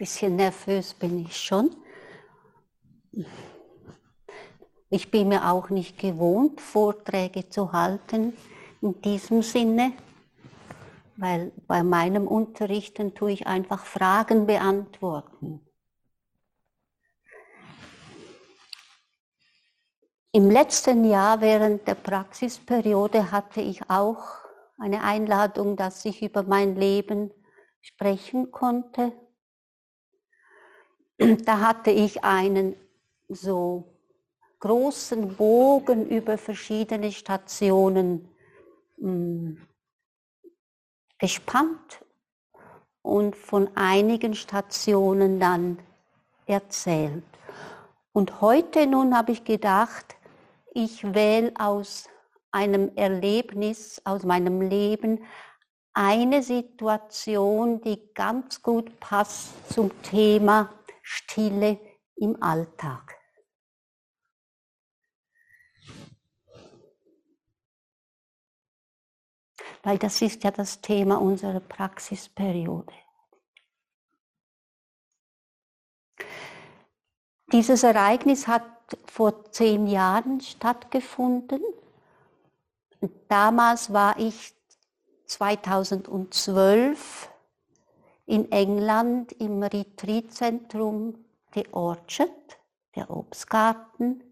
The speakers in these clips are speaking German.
bisschen nervös bin ich schon. Ich bin mir auch nicht gewohnt, Vorträge zu halten in diesem Sinne, weil bei meinem Unterrichten tue ich einfach Fragen beantworten. Im letzten Jahr während der Praxisperiode hatte ich auch eine Einladung, dass ich über mein Leben sprechen konnte. Da hatte ich einen so großen Bogen über verschiedene Stationen mh, hm, gespannt und von einigen Stationen dann erzählt. Und heute nun habe ich gedacht, ich wähle aus einem Erlebnis, aus meinem Leben eine Situation, die ganz gut passt zum Thema Stille im Alltag. Weil das ist ja das Thema unserer Praxisperiode. Dieses Ereignis hat vor zehn Jahren stattgefunden. Damals war ich 2012 in England im Retreatzentrum The Orchard, der Obstgarten,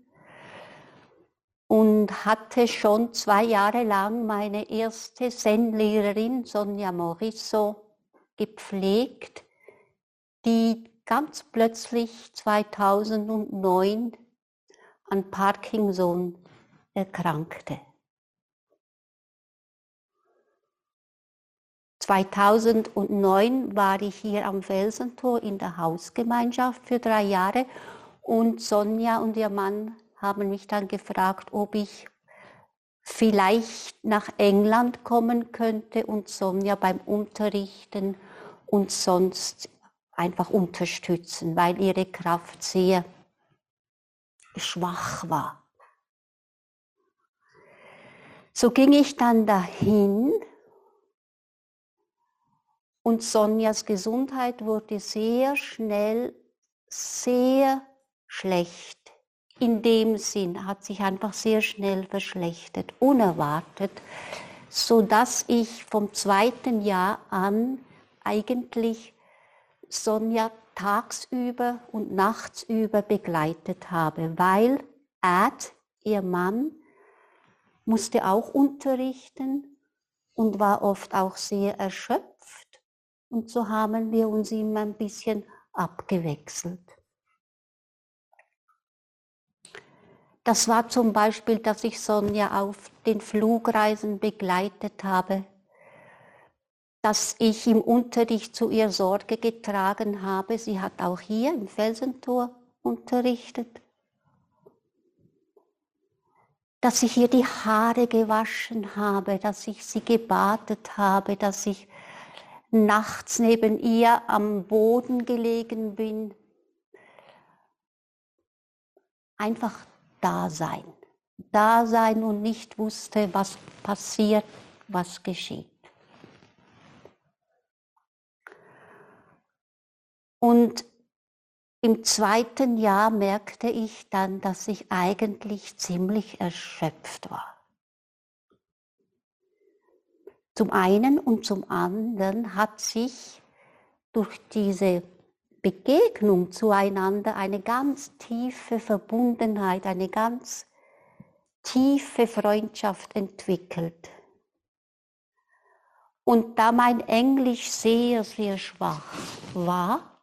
und hatte schon zwei Jahre lang meine erste Zen-Lehrerin Sonja Morisso gepflegt, die ganz plötzlich 2009 an Parkinson erkrankte. 2009 war ich hier am Felsentor in der Hausgemeinschaft für drei Jahre und Sonja und ihr Mann haben mich dann gefragt, ob ich vielleicht nach England kommen könnte und Sonja beim Unterrichten und sonst einfach unterstützen, weil ihre Kraft sehr schwach war. So ging ich dann dahin und Sonjas Gesundheit wurde sehr schnell sehr schlecht. In dem Sinn hat sich einfach sehr schnell verschlechtert, unerwartet, so dass ich vom zweiten Jahr an eigentlich Sonja tagsüber und nachtsüber begleitet habe, weil Ad, ihr Mann, musste auch unterrichten und war oft auch sehr erschöpft. Und so haben wir uns immer ein bisschen abgewechselt. Das war zum Beispiel, dass ich Sonja auf den Flugreisen begleitet habe dass ich im Unterricht zu ihr Sorge getragen habe. Sie hat auch hier im Felsentor unterrichtet. Dass ich ihr die Haare gewaschen habe, dass ich sie gebadet habe, dass ich nachts neben ihr am Boden gelegen bin. Einfach da sein. Da sein und nicht wusste, was passiert, was geschieht. Und im zweiten Jahr merkte ich dann, dass ich eigentlich ziemlich erschöpft war. Zum einen und zum anderen hat sich durch diese Begegnung zueinander eine ganz tiefe Verbundenheit, eine ganz tiefe Freundschaft entwickelt. Und da mein Englisch sehr, sehr schwach war,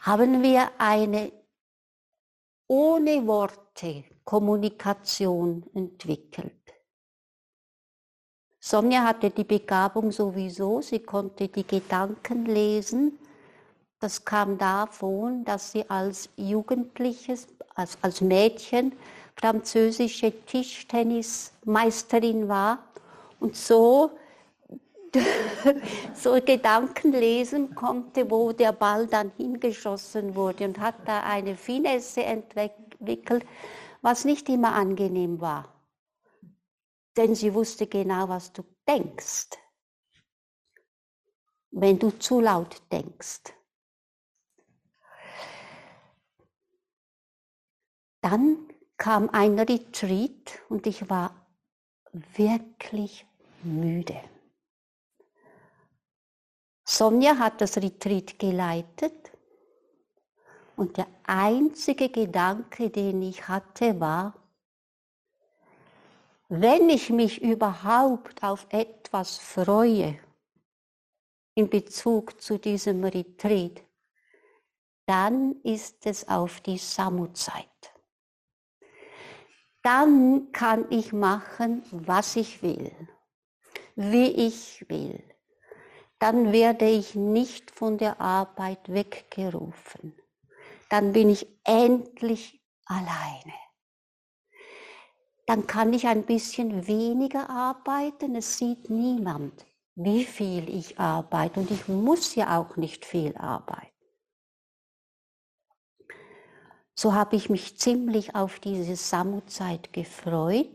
haben wir eine ohne Worte Kommunikation entwickelt. Sonja hatte die Begabung sowieso, sie konnte die Gedanken lesen. Das kam davon, dass sie als Jugendliches, als, als Mädchen französische Tischtennismeisterin war und so so Gedanken lesen konnte, wo der Ball dann hingeschossen wurde und hat da eine Finesse entwickelt, was nicht immer angenehm war. Denn sie wusste genau, was du denkst. wenn du zu laut denkst. Dann kam ein Retreat und ich war wirklich müde. Sonja hat das Retreat geleitet und der einzige Gedanke, den ich hatte, war, wenn ich mich überhaupt auf etwas freue in Bezug zu diesem Retreat, dann ist es auf die Samuzeit. Dann kann ich machen, was ich will, wie ich will. Dann werde ich nicht von der Arbeit weggerufen. Dann bin ich endlich alleine dann kann ich ein bisschen weniger arbeiten. Es sieht niemand, wie viel ich arbeite und ich muss ja auch nicht viel arbeiten. So habe ich mich ziemlich auf diese Samuzeit gefreut.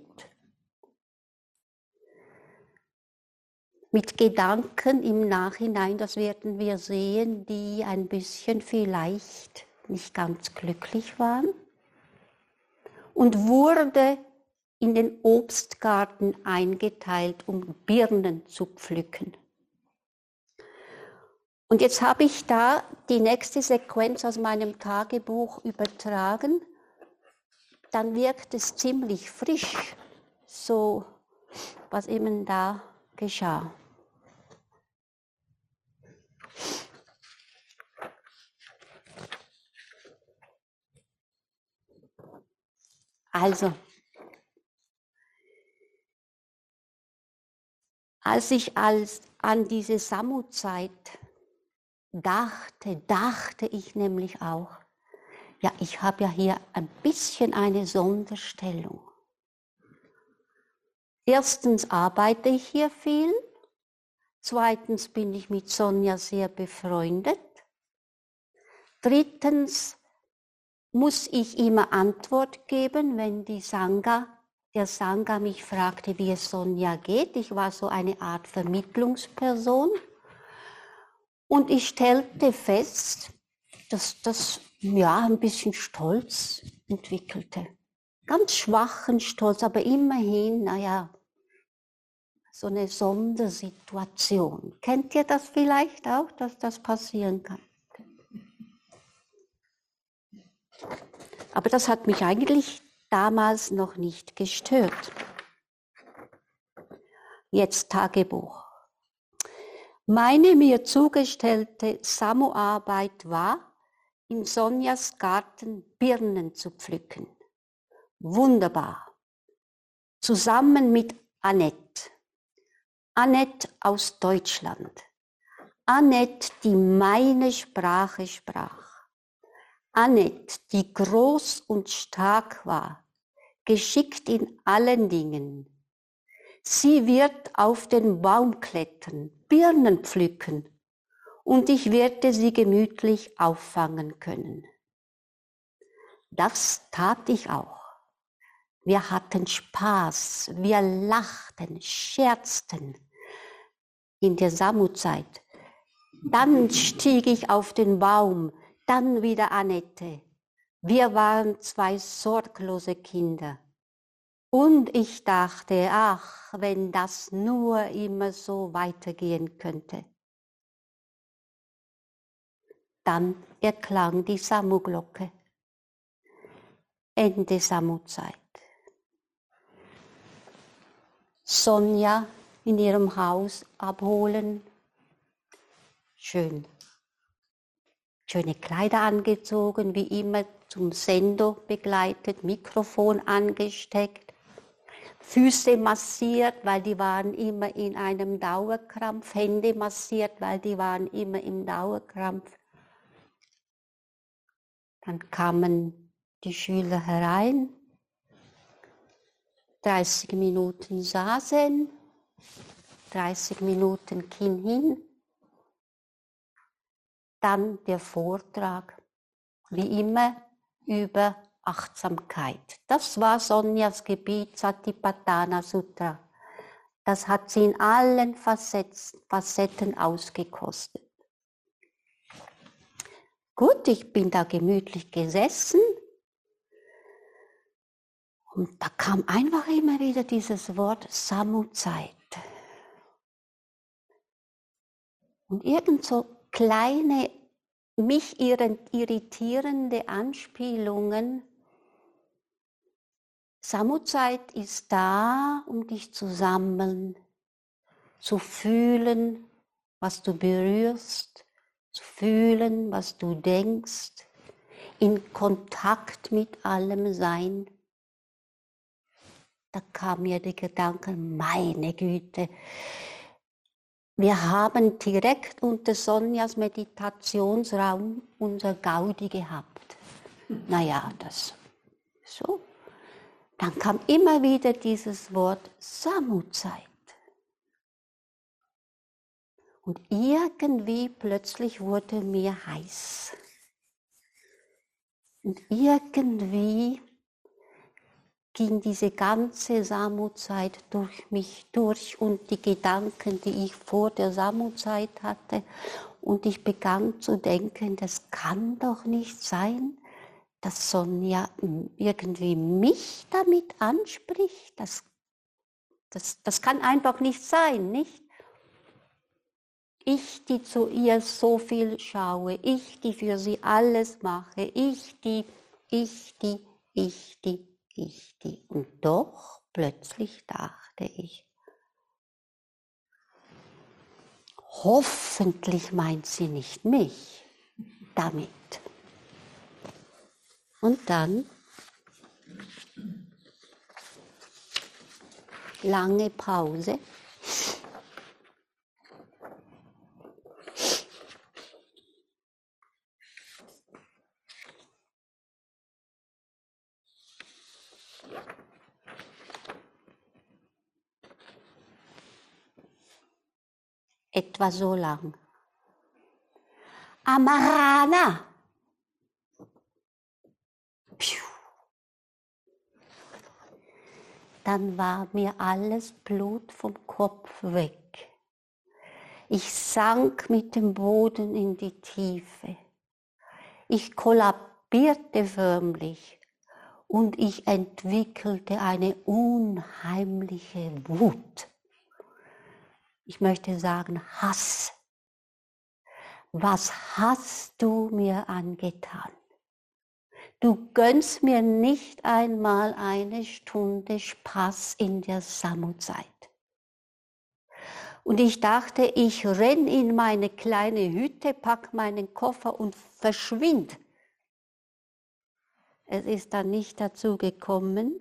Mit Gedanken im Nachhinein, das werden wir sehen, die ein bisschen vielleicht nicht ganz glücklich waren und wurde in den Obstgarten eingeteilt, um Birnen zu pflücken. Und jetzt habe ich da die nächste Sequenz aus meinem Tagebuch übertragen. Dann wirkt es ziemlich frisch, so was eben da geschah. Also, Als ich als, an diese Samuzeit dachte, dachte ich nämlich auch, ja, ich habe ja hier ein bisschen eine Sonderstellung. Erstens arbeite ich hier viel, zweitens bin ich mit Sonja sehr befreundet, drittens muss ich immer Antwort geben, wenn die Sangha der Sangha mich fragte, wie es Sonja geht. Ich war so eine Art Vermittlungsperson. Und ich stellte fest, dass das ja ein bisschen Stolz entwickelte. Ganz schwachen Stolz, aber immerhin, naja, so eine Sondersituation. Kennt ihr das vielleicht auch, dass das passieren kann? Aber das hat mich eigentlich damals noch nicht gestört. Jetzt Tagebuch. Meine mir zugestellte Samuarbeit war, in Sonjas Garten Birnen zu pflücken. Wunderbar. Zusammen mit Annette. Annette aus Deutschland. Annette, die meine Sprache sprach. Annette, die groß und stark war, geschickt in allen Dingen. Sie wird auf den Baum klettern, Birnen pflücken, und ich werde sie gemütlich auffangen können. Das tat ich auch. Wir hatten Spaß, wir lachten, scherzten in der Samuzeit. Dann stieg ich auf den Baum, dann wieder Annette. Wir waren zwei sorglose Kinder. Und ich dachte, ach, wenn das nur immer so weitergehen könnte. Dann erklang die Samuglocke. Ende Samuzeit. Sonja in ihrem Haus abholen. Schön schöne Kleider angezogen, wie immer zum Sendo begleitet, Mikrofon angesteckt, Füße massiert, weil die waren immer in einem Dauerkrampf, Hände massiert, weil die waren immer im Dauerkrampf. Dann kamen die Schüler herein, 30 Minuten saßen, 30 Minuten Kinn hin, dann der Vortrag, wie immer, über Achtsamkeit. Das war Sonjas Gebiet Satipatthana Sutra. Das hat sie in allen Facetten ausgekostet. Gut, ich bin da gemütlich gesessen und da kam einfach immer wieder dieses Wort Samuzeit. Und irgend so kleine, mich irritierende Anspielungen. Samuzeit ist da, um dich zu sammeln, zu fühlen, was du berührst, zu fühlen, was du denkst, in Kontakt mit allem sein. Da kam mir der Gedanke, meine Güte, wir haben direkt unter Sonjas Meditationsraum unser Gaudi gehabt. Naja, das so. Dann kam immer wieder dieses Wort Samuzeit. Und irgendwie plötzlich wurde mir heiß. Und irgendwie ging diese ganze Samuzeit durch mich durch und die Gedanken, die ich vor der Samuzeit hatte. Und ich begann zu denken, das kann doch nicht sein, dass Sonja irgendwie mich damit anspricht. Das, das, das kann einfach nicht sein, nicht? Ich, die zu ihr so viel schaue, ich, die für sie alles mache, ich, die, ich, die, ich, die ich die. Und doch plötzlich dachte ich, hoffentlich meint sie nicht mich damit. Und dann lange Pause. Etwa so lang. Amarana. Dann war mir alles Blut vom Kopf weg. Ich sank mit dem Boden in die Tiefe. Ich kollabierte förmlich und ich entwickelte eine unheimliche Wut ich möchte sagen Hass. Was hast du mir angetan? Du gönnst mir nicht einmal eine Stunde Spaß in der Samuzeit. Und ich dachte, ich renn in meine kleine Hütte, pack meinen Koffer und verschwind. Es ist dann nicht dazu gekommen.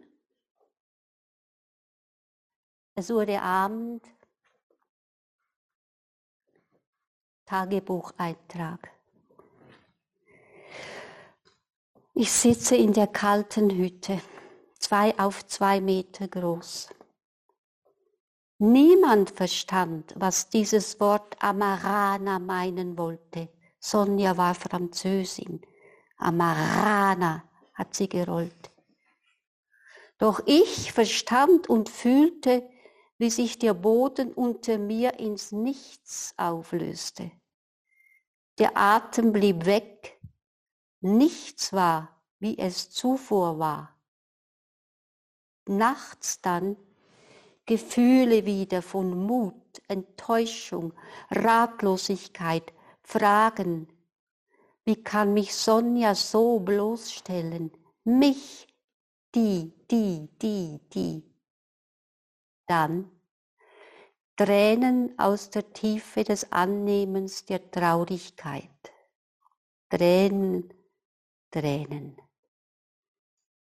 Es wurde Abend, Tagebucheintrag. Ich sitze in der kalten Hütte, zwei auf zwei Meter groß. Niemand verstand, was dieses Wort Amarana meinen wollte. Sonja war Französin. Amarana hat sie gerollt. Doch ich verstand und fühlte, wie sich der Boden unter mir ins Nichts auflöste. Der Atem blieb weg. Nichts war, wie es zuvor war. Nachts dann Gefühle wieder von Mut, Enttäuschung, Ratlosigkeit, Fragen. Wie kann mich Sonja so bloßstellen? Mich, die, die, die, die. Dann Tränen aus der Tiefe des Annehmens der Traurigkeit. Tränen, Tränen.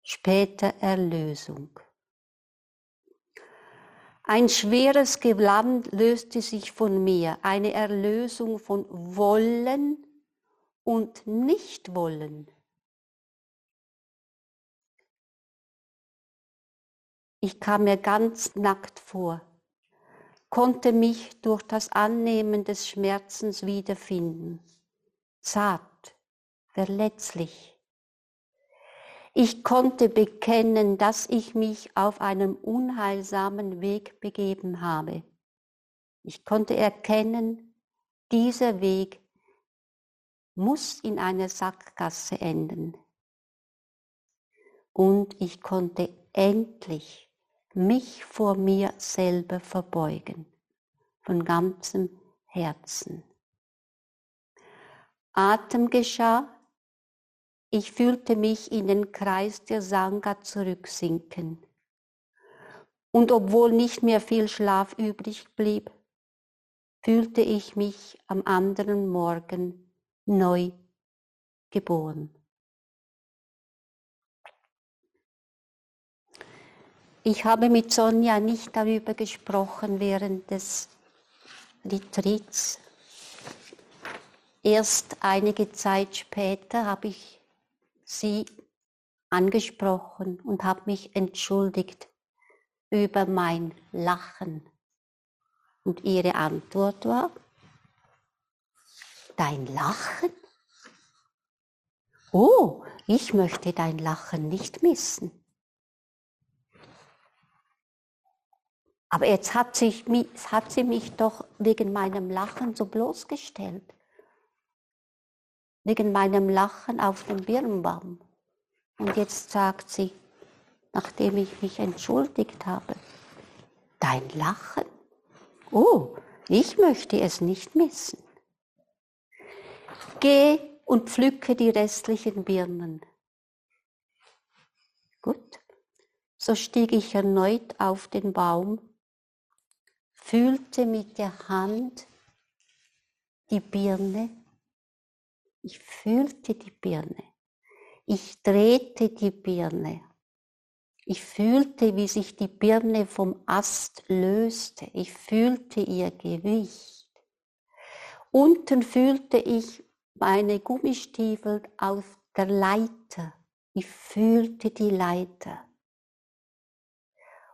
Später Erlösung. Ein schweres Gewand löste sich von mir, eine Erlösung von Wollen und Nichtwollen. Ich kam mir ganz nackt vor konnte mich durch das Annehmen des Schmerzens wiederfinden. Zart, verletzlich. Ich konnte bekennen, dass ich mich auf einem unheilsamen Weg begeben habe. Ich konnte erkennen, dieser Weg muss in einer Sackgasse enden. Und ich konnte endlich mich vor mir selber verbeugen, von ganzem Herzen. Atem geschah, ich fühlte mich in den Kreis der Sangha zurücksinken. Und obwohl nicht mehr viel Schlaf übrig blieb, fühlte ich mich am anderen Morgen neu geboren. Ich habe mit Sonja nicht darüber gesprochen während des Retreats. Erst einige Zeit später habe ich sie angesprochen und habe mich entschuldigt über mein Lachen. Und ihre Antwort war, dein Lachen? Oh, ich möchte dein Lachen nicht missen. Aber jetzt hat, sich, hat sie mich doch wegen meinem Lachen so bloßgestellt wegen meinem Lachen auf dem Birnbaum. Und jetzt sagt sie, nachdem ich mich entschuldigt habe, dein Lachen? Oh, ich möchte es nicht missen. Geh und pflücke die restlichen Birnen. Gut, so stieg ich erneut auf den Baum, fühlte mit der Hand die Birne ich fühlte die Birne. Ich drehte die Birne. Ich fühlte, wie sich die Birne vom Ast löste. Ich fühlte ihr Gewicht. Unten fühlte ich meine Gummistiefel auf der Leiter. Ich fühlte die Leiter.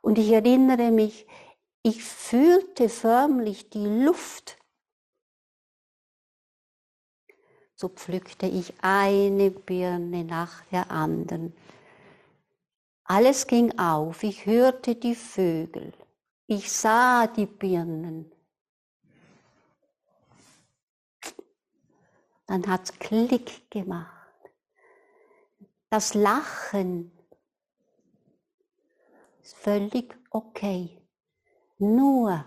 Und ich erinnere mich, ich fühlte förmlich die Luft so pflückte ich eine Birne nach der anderen. Alles ging auf, ich hörte die Vögel, ich sah die Birnen. Dann hat es Klick gemacht. Das Lachen ist völlig okay. Nur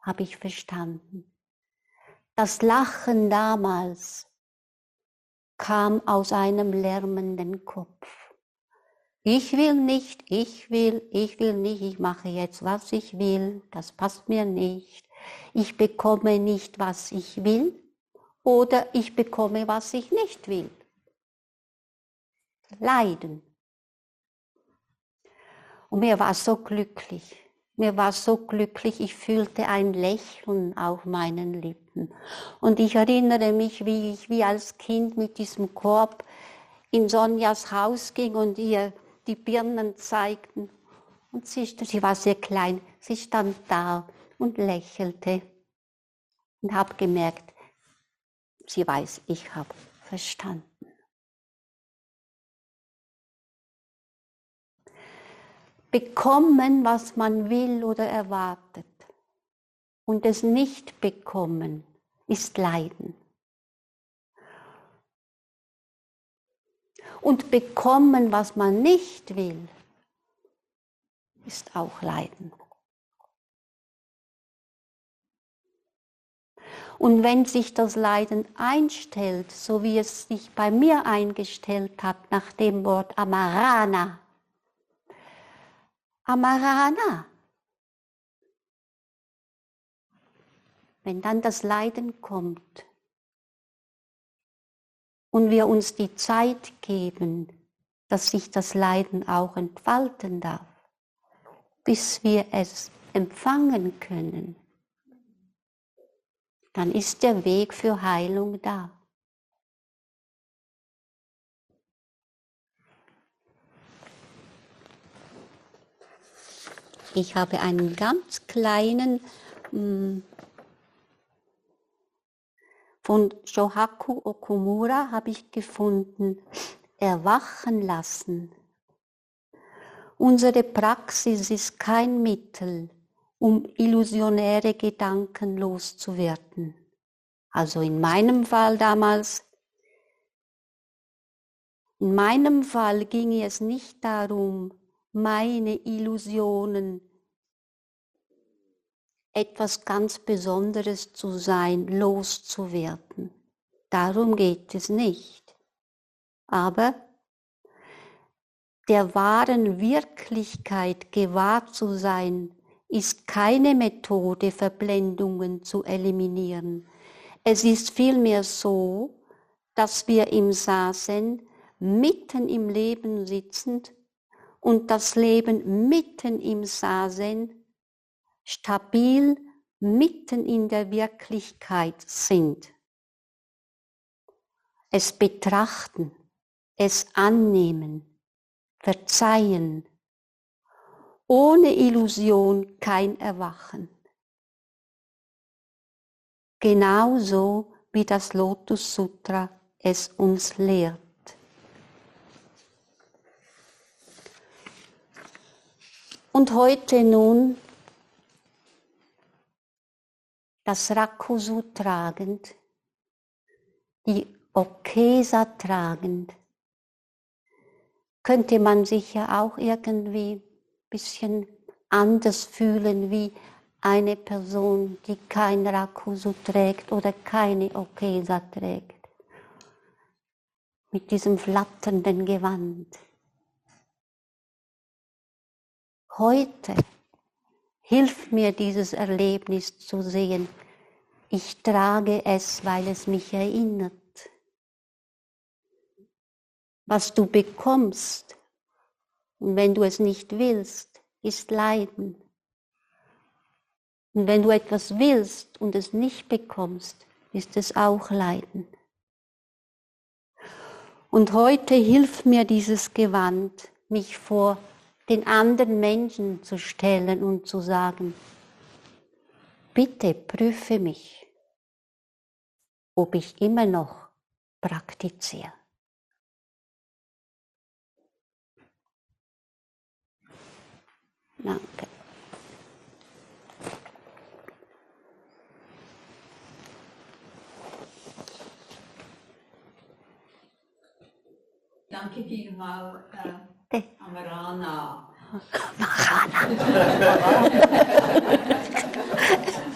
habe ich verstanden. Das Lachen damals kam aus einem lärmenden Kopf. Ich will nicht, ich will, ich will nicht, ich mache jetzt, was ich will, das passt mir nicht. Ich bekomme nicht, was ich will oder ich bekomme, was ich nicht will. Leiden. Und mir war so glücklich. Mir war so glücklich, ich fühlte ein Lächeln auf meinen Lippen. Und ich erinnere mich, wie ich wie als Kind mit diesem Korb in Sonjas Haus ging und ihr die Birnen zeigten. Und sie, sie war sehr klein, sie stand da und lächelte und habe gemerkt, sie weiß, ich habe verstanden. Bekommen, was man will oder erwartet. Und es nicht bekommen ist Leiden. Und bekommen, was man nicht will, ist auch Leiden. Und wenn sich das Leiden einstellt, so wie es sich bei mir eingestellt hat nach dem Wort Amarana, Amarana. Wenn dann das Leiden kommt und wir uns die Zeit geben, dass sich das Leiden auch entfalten darf, bis wir es empfangen können, dann ist der Weg für Heilung da. Ich habe einen ganz kleinen hm, von Shohaku Okumura habe ich gefunden. erwachen lassen. Unsere Praxis ist kein Mittel, um illusionäre Gedanken loszuwerden. Also in meinem Fall damals, in meinem Fall ging es nicht darum, meine Illusionen etwas ganz Besonderes zu sein, loszuwerden. Darum geht es nicht. Aber der wahren Wirklichkeit gewahr zu sein, ist keine Methode, Verblendungen zu eliminieren. Es ist vielmehr so, dass wir im Saßen mitten im Leben sitzend und das Leben mitten im Saßen stabil mitten in der Wirklichkeit sind. Es betrachten, es annehmen, verzeihen, ohne Illusion kein Erwachen. Genauso wie das Lotus Sutra es uns lehrt. Und heute nun das Rakusu tragend, die Okesa tragend, könnte man sich ja auch irgendwie ein bisschen anders fühlen wie eine Person, die kein Rakusu trägt oder keine Okesa trägt. Mit diesem flatternden Gewand. Heute Hilf mir dieses Erlebnis zu sehen. Ich trage es, weil es mich erinnert. Was du bekommst, und wenn du es nicht willst, ist Leiden. Und wenn du etwas willst und es nicht bekommst, ist es auch Leiden. Und heute hilft mir dieses Gewand, mich vor den anderen Menschen zu stellen und zu sagen, bitte prüfe mich, ob ich immer noch praktiziere. Danke. Danke vielmals. ってカメラナ。マハーナ。